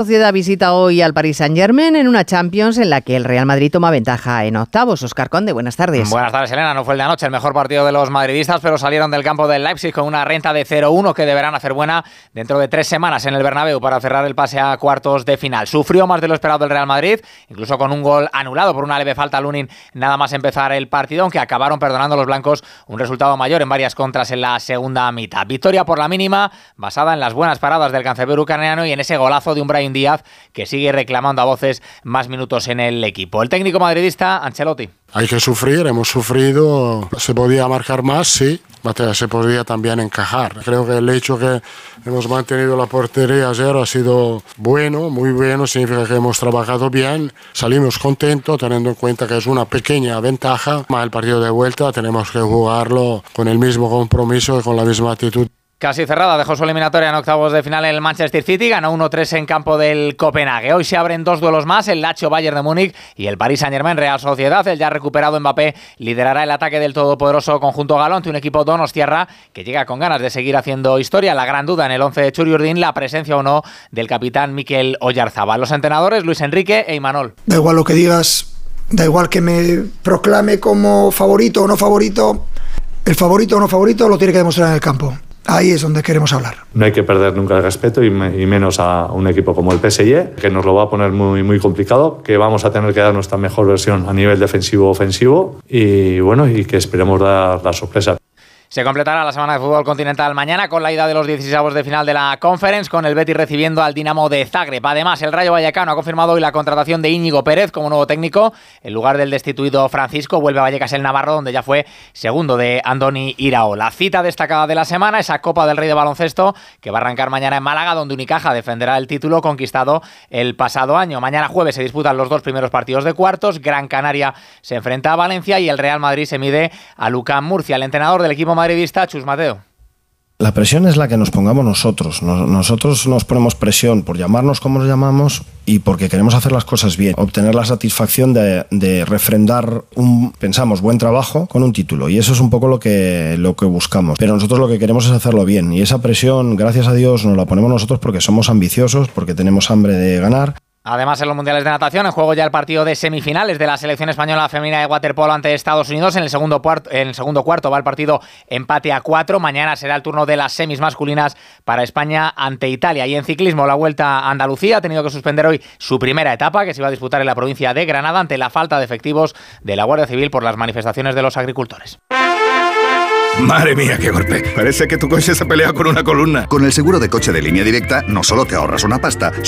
Sociedad visita hoy al Paris Saint-Germain en una Champions en la que el Real Madrid toma ventaja en octavos. Oscar Conde, buenas tardes. Buenas tardes, Elena. No fue el de anoche el mejor partido de los madridistas, pero salieron del campo del Leipzig con una renta de 0-1 que deberán hacer buena dentro de tres semanas en el Bernabéu para cerrar el pase a cuartos de final. Sufrió más de lo esperado el Real Madrid, incluso con un gol anulado por una leve falta a Lunin nada más empezar el partido, aunque acabaron perdonando los blancos un resultado mayor en varias contras en la segunda mitad. Victoria por la mínima, basada en las buenas paradas del cancerbero ucraniano y en ese golazo de un Brian Díaz que sigue reclamando a voces más minutos en el equipo. El técnico madridista, Ancelotti. Hay que sufrir, hemos sufrido, se podía marcar más, sí, se podría también encajar. Creo que el hecho que hemos mantenido la portería a cero ha sido bueno, muy bueno, significa que hemos trabajado bien, salimos contentos teniendo en cuenta que es una pequeña ventaja, el partido de vuelta tenemos que jugarlo con el mismo compromiso y con la misma actitud. Casi cerrada, dejó su eliminatoria en octavos de final en el Manchester City, ganó 1-3 en campo del Copenhague. Hoy se abren dos duelos más, el Lacho Bayern de Múnich y el Paris Saint-Germain Real Sociedad. El ya recuperado Mbappé liderará el ataque del todopoderoso conjunto galón un equipo Donostiarra que llega con ganas de seguir haciendo historia. La gran duda en el 11 de Churiurdin, la presencia o no del capitán Miquel Oyarzabal. Los entrenadores Luis Enrique e Imanol. Da igual lo que digas, da igual que me proclame como favorito o no favorito, el favorito o no favorito lo tiene que demostrar en el campo ahí es donde queremos hablar. No hay que perder nunca el respeto y, menos a un equipo como el PSG, que nos lo va a poner muy, muy complicado, que vamos a tener que dar nuestra mejor versión a nivel defensivo-ofensivo y bueno, y que esperemos dar la sorpresa. Se completará la semana de fútbol continental mañana con la ida de los 16 de final de la Conference, con el Betis recibiendo al Dinamo de Zagreb. Además, el Rayo Vallecano ha confirmado hoy la contratación de Íñigo Pérez como nuevo técnico. En lugar del destituido Francisco, vuelve a Vallecas el Navarro, donde ya fue segundo de Andoni La Cita destacada de la semana, esa Copa del Rey de Baloncesto, que va a arrancar mañana en Málaga, donde Unicaja defenderá el título conquistado el pasado año. Mañana jueves se disputan los dos primeros partidos de cuartos. Gran Canaria se enfrenta a Valencia y el Real Madrid se mide a Lucán Murcia, el entrenador del equipo madridista, Chus Mateo. La presión es la que nos pongamos nosotros. nosotros nos ponemos presión por llamarnos como nos llamamos y porque queremos hacer las cosas bien. Obtener la satisfacción de, refrendar un, pensamos, buen trabajo con un título. Y eso es un poco lo que, lo que buscamos. Pero nosotros lo que queremos es hacerlo bien. Y esa presión, gracias a Dios, nos la ponemos nosotros porque somos ambiciosos, porque tenemos hambre de ganar. Además, en los mundiales de natación, en juego ya el partido de semifinales de la selección española femenina de waterpolo ante Estados Unidos. En el segundo, en el segundo cuarto va el partido empate a cuatro. Mañana será el turno de las semis masculinas para España ante Italia. Y en ciclismo, la vuelta a Andalucía ha tenido que suspender hoy su primera etapa, que se iba a disputar en la provincia de Granada, ante la falta de efectivos de la Guardia Civil por las manifestaciones de los agricultores. Madre mía, qué golpe. Parece que tu coche se ha peleado con una columna. Con el seguro de coche de línea directa, no solo te ahorras una pasta,